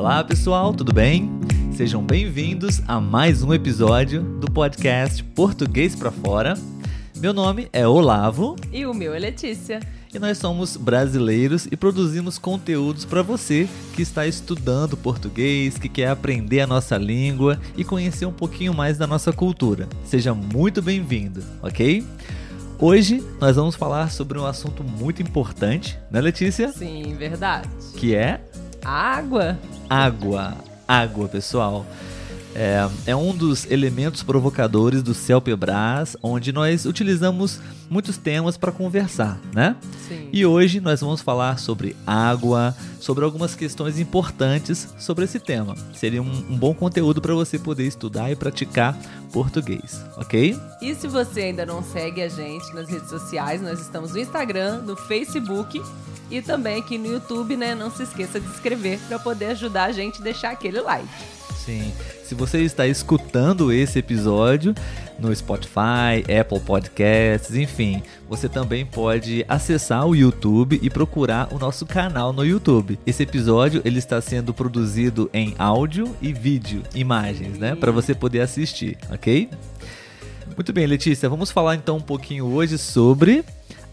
Olá pessoal, tudo bem? Sejam bem-vindos a mais um episódio do podcast Português para Fora. Meu nome é Olavo. E o meu é Letícia. E nós somos brasileiros e produzimos conteúdos para você que está estudando português, que quer aprender a nossa língua e conhecer um pouquinho mais da nossa cultura. Seja muito bem-vindo, ok? Hoje nós vamos falar sobre um assunto muito importante, né, Letícia? Sim, verdade. Que é água. Água, água, pessoal. É, é, um dos elementos provocadores do CELPEBRAS, onde nós utilizamos muitos temas para conversar, né? Sim. E hoje nós vamos falar sobre água, sobre algumas questões importantes sobre esse tema. Seria um, um bom conteúdo para você poder estudar e praticar português, ok? E se você ainda não segue a gente nas redes sociais, nós estamos no Instagram, no Facebook e também aqui no YouTube, né? Não se esqueça de se inscrever para poder ajudar a gente a deixar aquele like. Sim. Se você está escutando esse episódio no Spotify, Apple Podcasts, enfim, você também pode acessar o YouTube e procurar o nosso canal no YouTube. Esse episódio ele está sendo produzido em áudio e vídeo, imagens, né, para você poder assistir, ok? Muito bem, Letícia, vamos falar então um pouquinho hoje sobre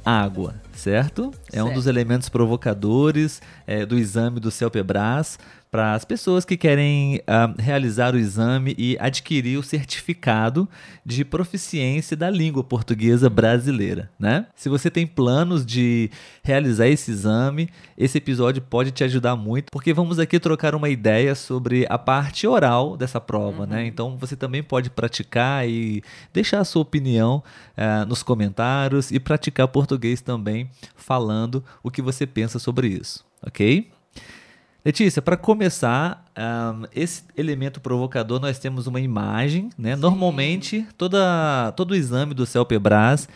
água, certo? É certo. um dos elementos provocadores é, do exame do CELPEBRAS para as pessoas que querem uh, realizar o exame e adquirir o certificado de proficiência da língua portuguesa brasileira, né? Se você tem planos de realizar esse exame, esse episódio pode te ajudar muito, porque vamos aqui trocar uma ideia sobre a parte oral dessa prova, né? uhum. né? Então você também pode praticar e deixar a sua opinião uh, nos comentários e praticar português também, falando o que você pensa sobre isso, ok? Letícia, para começar, um, esse elemento provocador nós temos uma imagem, né? Sim. Normalmente, toda, todo o exame do CELPEBRAS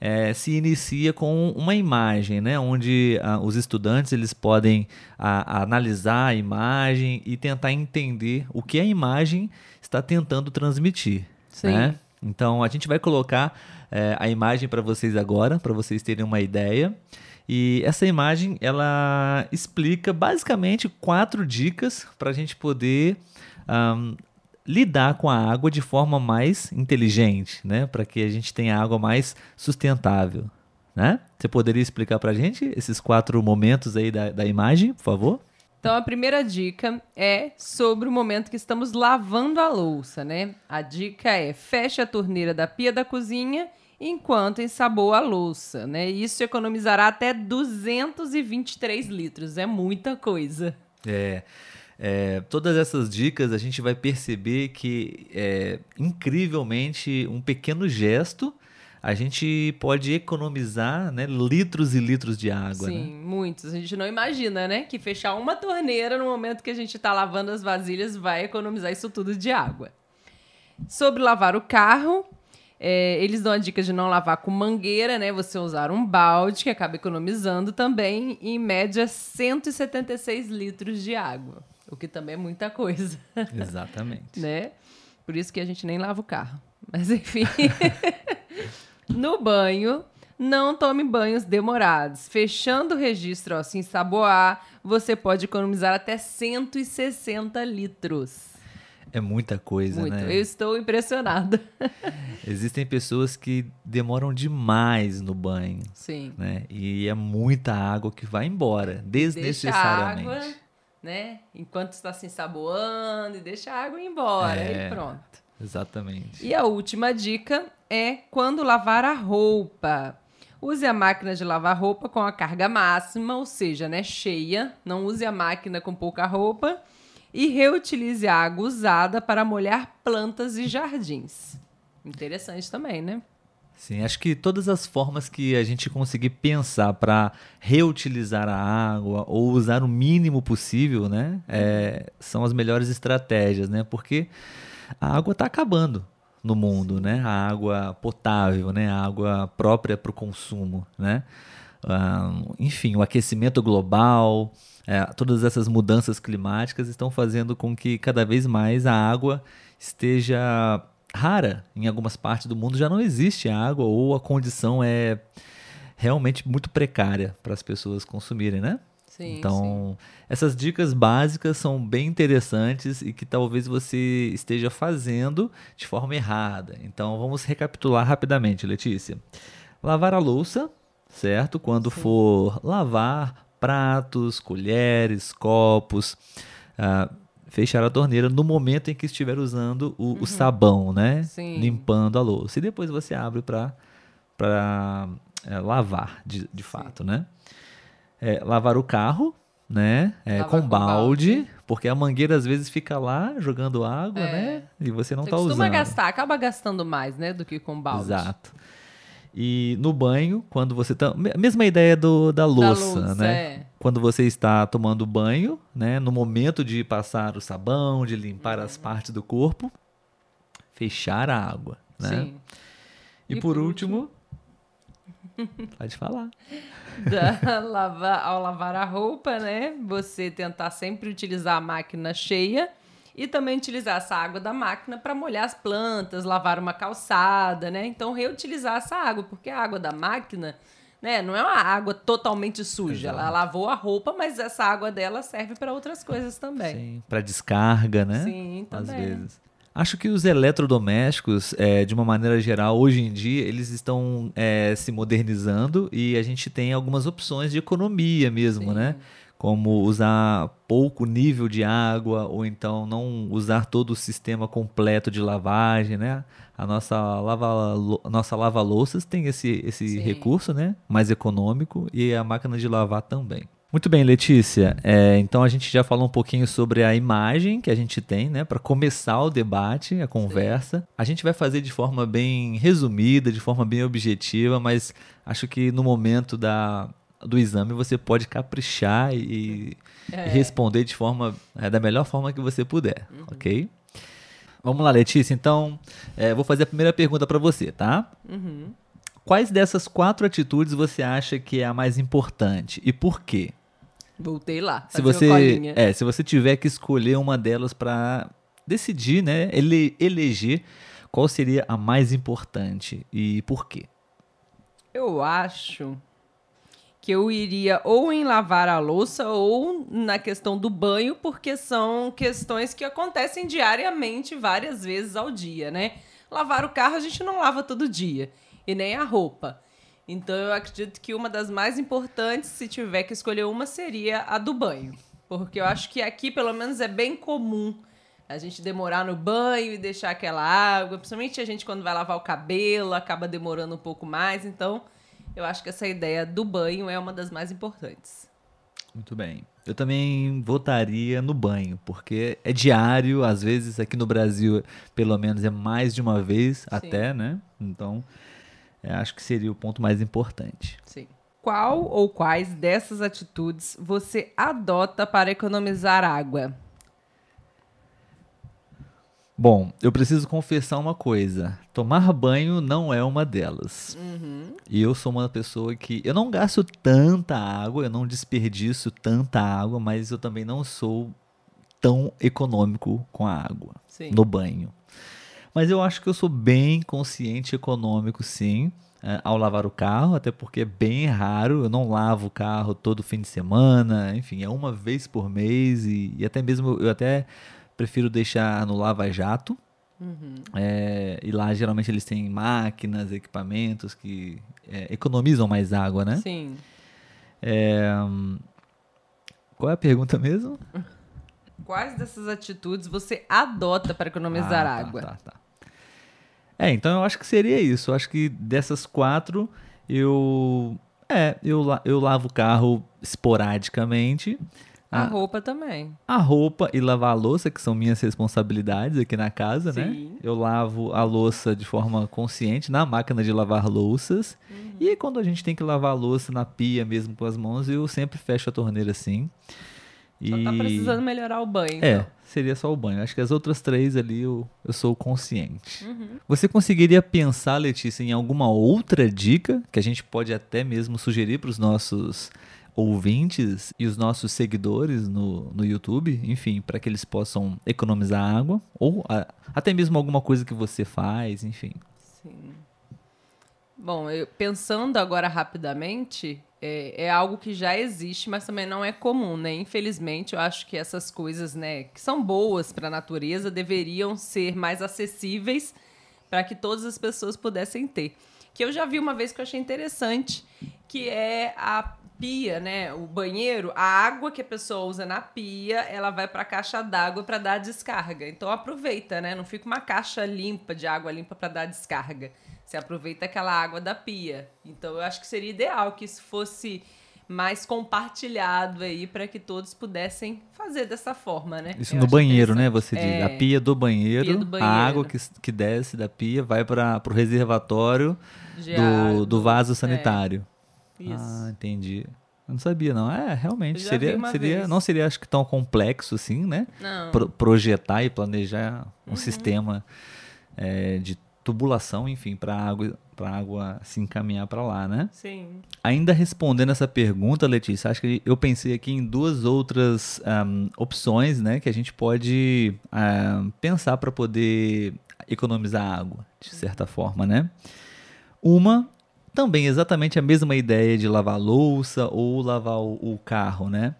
é, se inicia com uma imagem, né? Onde uh, os estudantes eles podem uh, analisar a imagem e tentar entender o que a imagem está tentando transmitir. Sim. Né? Então, a gente vai colocar uh, a imagem para vocês agora, para vocês terem uma ideia. E essa imagem ela explica basicamente quatro dicas para a gente poder um, lidar com a água de forma mais inteligente, né? Para que a gente tenha água mais sustentável, né? Você poderia explicar para a gente esses quatro momentos aí da, da imagem, por favor? Então, a primeira dica é sobre o momento que estamos lavando a louça, né? A dica é feche a torneira da pia da cozinha enquanto ensaboa a louça, né? Isso economizará até 223 litros, é muita coisa. É, é, todas essas dicas a gente vai perceber que é, incrivelmente um pequeno gesto a gente pode economizar né, litros e litros de água. Sim, né? muitos. A gente não imagina, né? Que fechar uma torneira no momento que a gente está lavando as vasilhas vai economizar isso tudo de água. Sobre lavar o carro, é, eles dão a dica de não lavar com mangueira, né? Você usar um balde, que acaba economizando também, em média, 176 litros de água. O que também é muita coisa. Exatamente. né? Por isso que a gente nem lava o carro. Mas enfim. no banho, não tome banhos demorados. Fechando o registro ó, sem saboar, você pode economizar até 160 litros. É muita coisa, Muito. né? Eu estou impressionada. Existem pessoas que demoram demais no banho. Sim. Né? E é muita água que vai embora, desnecessariamente. Deixa a água, né? Enquanto está se ensaboando e deixa a água embora é, e pronto. Exatamente. E a última dica é quando lavar a roupa. Use a máquina de lavar roupa com a carga máxima, ou seja, né, cheia. Não use a máquina com pouca roupa e reutilize a água usada para molhar plantas e jardins. Interessante também, né? Sim, acho que todas as formas que a gente conseguir pensar para reutilizar a água ou usar o mínimo possível, né, é, são as melhores estratégias, né? Porque a água está acabando no mundo, né? A água potável, né? A água própria para o consumo, né? Um, enfim, o aquecimento global, é, todas essas mudanças climáticas estão fazendo com que cada vez mais a água esteja rara. Em algumas partes do mundo já não existe água ou a condição é realmente muito precária para as pessoas consumirem, né? Sim, então, essas dicas básicas são bem interessantes e que talvez você esteja fazendo de forma errada. Então, vamos recapitular rapidamente, Letícia. Lavar a louça, certo? Quando Sim. for lavar pratos, colheres, copos, ah, fechar a torneira no momento em que estiver usando o, o sabão, né? Uhum. Sim. Limpando a louça. E depois você abre para lavar, de, de fato, né? É, lavar o carro, né? É, com com balde, balde. porque a mangueira às vezes fica lá jogando água, É. né? E você não Você está costuma usando. gastar, acaba gastando mais, né, do que com balde. Exato. E no banho, quando você tá. me- Mesma ideia do, da Da louça, louça, né? é. Quando você está tomando banho, né? No momento de passar o sabão, de limpar as Uhum. partes do corpo, fechar a água, né? Sim. E, por, último, pode falar. Da- lavar- ao lavar a roupa, né? Você tentar sempre utilizar a máquina cheia e também utilizar essa água da máquina para molhar as plantas, lavar uma calçada, né? Então reutilizar essa água, porque a água da máquina, né, não é uma água totalmente suja. Ela Exato. lavou a roupa, mas essa água dela serve para outras coisas também. Sim, para descarga, né? Sim, Às também. vezes. Acho que os eletrodomésticos, é, de uma maneira geral, hoje em dia, eles estão é, se modernizando e a gente tem algumas opções de economia mesmo, Sim. né? Como usar pouco nível de água ou então não usar todo o sistema completo de lavagem, né? A nossa lava, a nossa lava-louças tem esse, esse Sim. recurso, né? Mais econômico e a máquina de lavar também. Muito bem, Letícia. É, então a gente já falou um pouquinho sobre a imagem que a gente tem, né, para começar o debate, a conversa. A gente vai fazer de forma bem resumida, de forma bem objetiva, mas acho que no momento da, do exame você pode caprichar e, É. e responder de forma é, da melhor forma que você puder, ok? Vamos lá, Letícia. Então, é, vou fazer a primeira pergunta para você, tá? Uhum. Quais dessas quatro atitudes você acha que é a mais importante e por quê? Voltei lá. Se você, é, se você tiver que escolher uma delas para decidir, né, ele, eleger qual seria a mais importante e por quê? Eu acho que eu iria ou em lavar a louça ou na questão do banho, porque são questões que acontecem diariamente, várias vezes ao dia, né? Lavar o carro a gente não lava todo dia, e nem a roupa. Então eu acredito que uma das mais importantes, se tiver que escolher uma, seria a do banho. Porque eu acho que aqui, pelo menos, é bem comum a gente demorar no banho e deixar aquela água. Principalmente a gente, quando vai lavar o cabelo, acaba demorando um pouco mais. Então, eu acho que essa ideia do banho é uma das mais importantes. Muito bem. Eu também votaria no banho, porque é diário, às vezes aqui no Brasil, pelo menos é mais de uma vez até, né? Então, é, acho que seria o ponto mais importante. Sim. Qual ou quais dessas atitudes você adota para economizar água? Bom, eu preciso confessar uma coisa. Tomar banho não é uma delas. E eu sou uma pessoa que. Eu não gasto tanta água, eu não desperdiço tanta água, mas eu também não sou tão econômico com a água Sim. no banho. Mas eu acho que eu sou bem consciente econômico, sim, eh, ao lavar o carro, até porque é bem raro. Eu não lavo o carro todo fim de semana, enfim, é uma vez por mês e, e até mesmo eu até prefiro deixar no lava-jato. Eh, e lá geralmente eles têm máquinas, equipamentos que eh, economizam mais água, né? Sim. Hum, qual é a pergunta mesmo? Quais dessas atitudes você adota para economizar Ah, tá, água? tá, tá. É, então eu acho que seria isso. Eu acho que dessas quatro, eu. É, eu, eu lavo o carro esporadicamente. A A, roupa também. a roupa e lavar a louça, que são minhas responsabilidades aqui na casa, né? Sim. Eu lavo a louça de forma consciente na máquina de lavar louças. Uhum. E quando a gente tem que lavar a louça na pia mesmo com as mãos, eu sempre fecho a torneira assim. Só tá precisando melhorar o banho. é, então. seria só o banho. Acho que as outras três ali eu, eu sou consciente. Uhum. Você conseguiria pensar, Letícia, em alguma outra dica que a gente pode até mesmo sugerir para os nossos ouvintes e os nossos seguidores no, no YouTube, enfim, para que eles possam economizar água? Ou a- até mesmo alguma coisa que você faz, enfim. Sim. Bom, eu, pensando agora rapidamente, é, é, algo que já existe, mas também não é comum, né? Infelizmente, eu acho que essas coisas, né, que são boas para a natureza, deveriam ser mais acessíveis para que todas as pessoas pudessem ter. Que eu já vi uma vez que eu achei interessante, que é a pia, né? O banheiro, a água que a pessoa usa na pia, ela vai para a caixa d'água para dar descarga. Então aproveita, né? Não fica uma caixa limpa de água limpa para dar descarga. Você aproveita aquela água da pia. Então eu acho que seria ideal que isso fosse mais compartilhado aí para que todos pudessem fazer dessa forma, né? Isso eu no banheiro, né? Você diz. É, a pia do, banheiro, pia do banheiro, a água que, que desce da pia vai para o reservatório do, do vaso sanitário. É. Isso. Ah, entendi. Eu não sabia, não. É, realmente. Seria, seria, não seria, acho que, tão complexo assim, né? Não. Pro, projetar e planejar um uhum. sistema é, de tubulação, enfim, para a água, pra água se encaminhar para lá, né? Sim. Ainda respondendo essa pergunta, Letícia, acho que eu pensei aqui em duas outras um, opções, né, que a gente pode um, pensar para poder economizar água, de certa forma, né? Uma também exatamente a mesma ideia de lavar louça ou lavar o, o carro, né?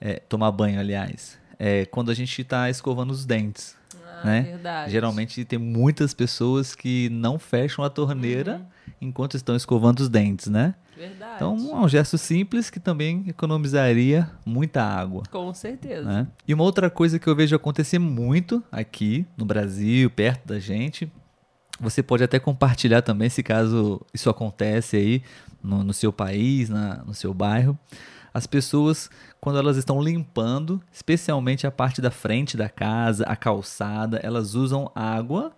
É, tomar banho, aliás. É, quando a gente está escovando os dentes. Ah, né? Verdade. Geralmente tem muitas pessoas que não fecham a torneira uhum. enquanto estão escovando os dentes, né? Verdade. Então é um gesto simples que também economizaria muita água. Com certeza. Né? E uma outra coisa que eu vejo acontecer muito aqui no Brasil, perto da gente, você pode até compartilhar também, se caso isso acontece aí no, no seu país, na, no seu bairro. As pessoas, quando elas estão limpando, especialmente a parte da frente da casa, a calçada, elas usam água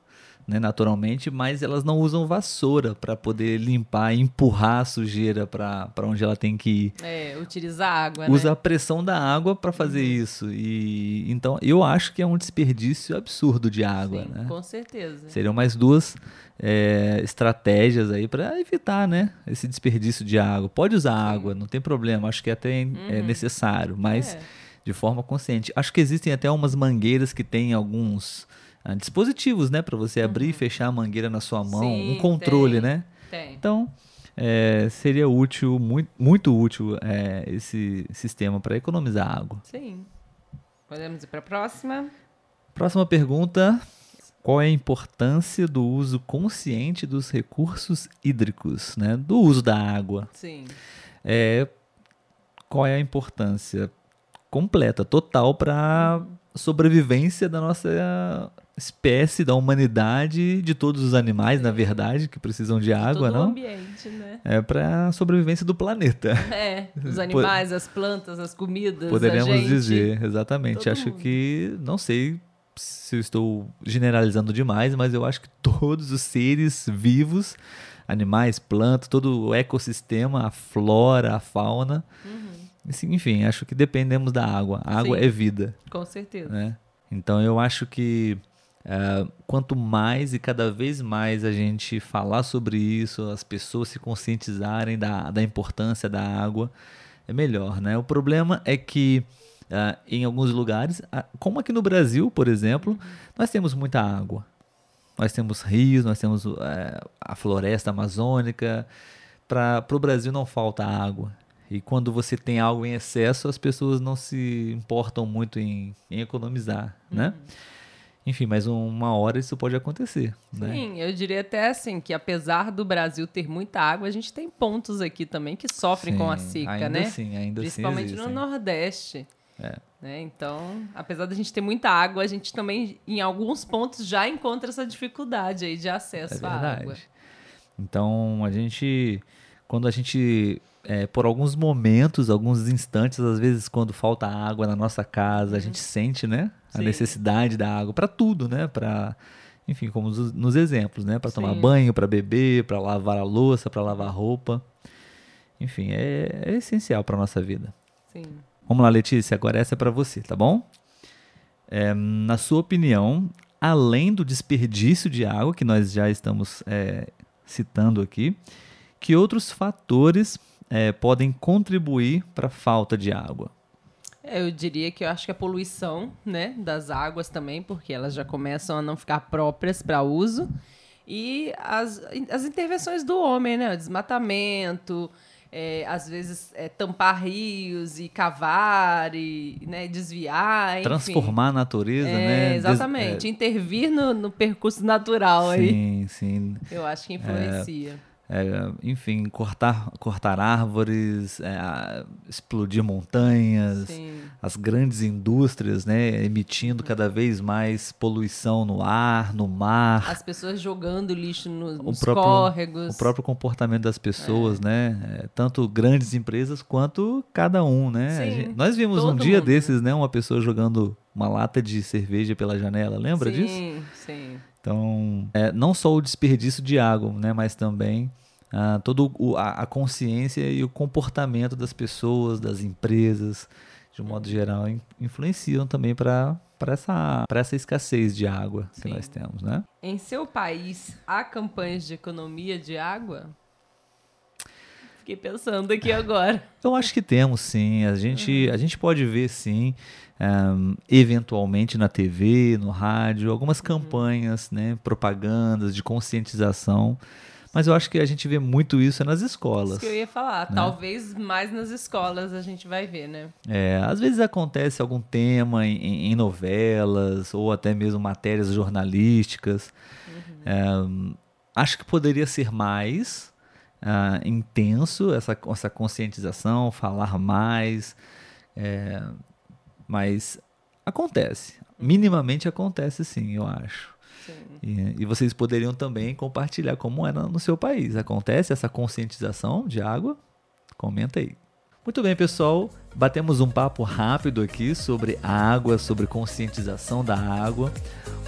né, naturalmente, mas elas não usam vassoura para poder limpar empurrar a sujeira para onde ela tem que ir. É, utilizar água, Usa né? a pressão da água para fazer uhum. isso. E então eu acho que é um desperdício absurdo de água, Sim, né? Com certeza. Seriam mais duas é, estratégias aí para evitar, né, esse desperdício de água. Pode usar Sim. água, não tem problema. Acho que até é uhum. é necessário, mas é. de forma consciente. Acho que existem até umas mangueiras que têm alguns ah, dispositivos, né, para você abrir uhum. e fechar a mangueira na sua mão, Sim, um controle, tem, né? Tem. Então, é, seria útil, muito, muito útil é, esse sistema para economizar água. Sim. Podemos ir para a próxima? Próxima pergunta. Qual é a importância do uso consciente dos recursos hídricos, né? Do uso da água. Sim. É, qual é a importância completa, total para uhum. Sobrevivência da nossa espécie da humanidade, de todos os animais, na verdade, que precisam de água, todo não? O ambiente, né? É para a sobrevivência do planeta. É, os animais, as plantas, as comidas, Poderíamos dizer, exatamente. Todo Acho mundo. que, não sei se eu estou generalizando demais, mas eu acho que todos os seres vivos, animais, plantas, todo o ecossistema, a flora, a fauna, uhum. Enfim, acho que dependemos da água. A água Sim, é vida. Com certeza. Né? Então eu acho que Uh, quanto mais e cada vez mais a gente falar sobre isso, as pessoas se conscientizarem da, da importância da água, é melhor, né? O problema é que uh, em alguns lugares, uh, como aqui no Brasil, por exemplo, nós temos muita água. Nós temos rios, nós temos eh, a floresta amazônica. Para o Brasil não falta água. E quando você tem algo em excesso, as pessoas não se importam muito em, em economizar, né? uhum. né? Enfim, mas uma hora isso pode acontecer. Né? Sim, né? eu diria até assim que apesar do Brasil ter muita água, a gente tem pontos aqui também que sofrem sim, com a seca, ainda né? Sim, ainda Principalmente sim no Nordeste. É. Né? Então, apesar da gente ter muita água, a gente também, em alguns pontos, já encontra essa dificuldade aí de acesso é à água. Então, a gente, quando a gente é, por alguns momentos, alguns instantes, às vezes quando falta água na nossa casa, a uhum. gente sente, né, a Sim. necessidade da água para tudo, né, para enfim, como nos, nos exemplos, né, para tomar banho, para beber, para lavar a louça, para lavar roupa. Enfim, é, é essencial para nossa vida. Sim. Vamos lá, Letícia, agora essa é para você, tá bom? É, na sua opinião, além do desperdício de água que nós já estamos é, citando aqui, que outros fatores é, podem contribuir para a falta de água? É, eu diria que eu acho que a poluição né, das águas também, porque elas já começam a não ficar próprias para uso. E as, as intervenções do homem, né? O desmatamento, é, às vezes é, tampar rios e cavar e né, desviar. Enfim. Transformar a natureza, é, né? Exatamente. Des, é... Intervir no, no, percurso natural sim, aí. Sim, sim. Eu acho que influencia. É, enfim, cortar, cortar árvores, é, explodir montanhas, Sim. as grandes indústrias, né, emitindo cada vez mais poluição no ar, no mar. As pessoas jogando lixo nos, nos próprio, córregos. O próprio comportamento das pessoas, né, é, tanto grandes empresas quanto cada um, né. Gente, nós vimos um dia mundo. desses, né, uma pessoa jogando uma lata de cerveja pela janela, lembra sim, disso? Sim, sim. Então, é, não só o desperdício de água, né, mas também ah, toda a, a, consciência e o comportamento das pessoas, das empresas, de um modo geral, in, influenciam também para essa, essa escassez de água Sim. que nós temos. Né? Em seu país, há campanhas de economia de água? Fiquei pensando aqui agora. Eu acho que temos sim. A gente, uhum. a gente pode ver sim, um, eventualmente na TV, no rádio, algumas campanhas, uhum. né, propagandas de conscientização mas eu acho que a gente vê muito isso nas escolas. Isso que eu ia falar. Né? Talvez mais nas escolas a gente vai ver, né? É, às vezes acontece algum tema em, em novelas ou até mesmo matérias jornalísticas. Uhum. É, acho que poderia ser mais uh, intenso essa, essa conscientização, falar mais. É, mas acontece. Minimamente acontece sim, eu acho. E, e, vocês poderiam também compartilhar como é no seu país. Acontece essa conscientização de água? Comenta aí. Muito bem, pessoal. Batemos um papo rápido aqui sobre água, sobre conscientização da água,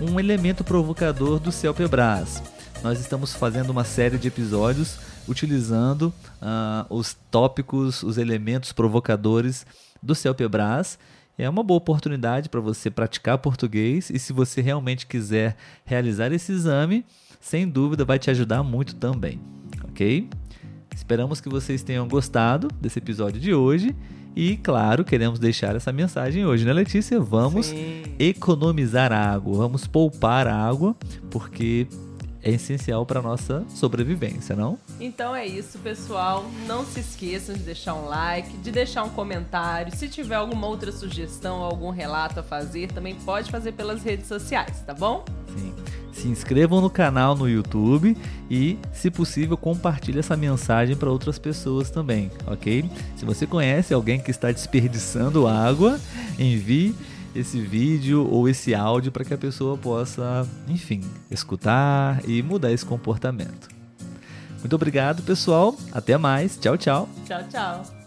um elemento provocador do Celpebras. Nós estamos fazendo uma série de episódios utilizando uh, os tópicos, os elementos provocadores do Celpebras é uma boa oportunidade para você praticar português e se você realmente quiser realizar esse exame, sem dúvida vai te ajudar muito também, ok? Esperamos que vocês tenham gostado desse episódio de hoje e, claro, queremos deixar essa mensagem hoje, né, Letícia? Vamos Sim. economizar água, vamos poupar água, porque é essencial para nossa sobrevivência, não? Então é isso, pessoal. Não se esqueçam de deixar um like, de deixar um comentário. Se tiver alguma outra sugestão, algum relato a fazer, também pode fazer pelas redes sociais, tá bom? Sim. Se inscrevam no canal no YouTube e, se possível, compartilhe essa mensagem para outras pessoas também, ok? Se você conhece alguém que está desperdiçando água, envie esse vídeo ou esse áudio para que a pessoa possa, enfim, escutar e mudar esse comportamento. Muito obrigado, pessoal. Até mais. Tchau, tchau. Tchau, tchau.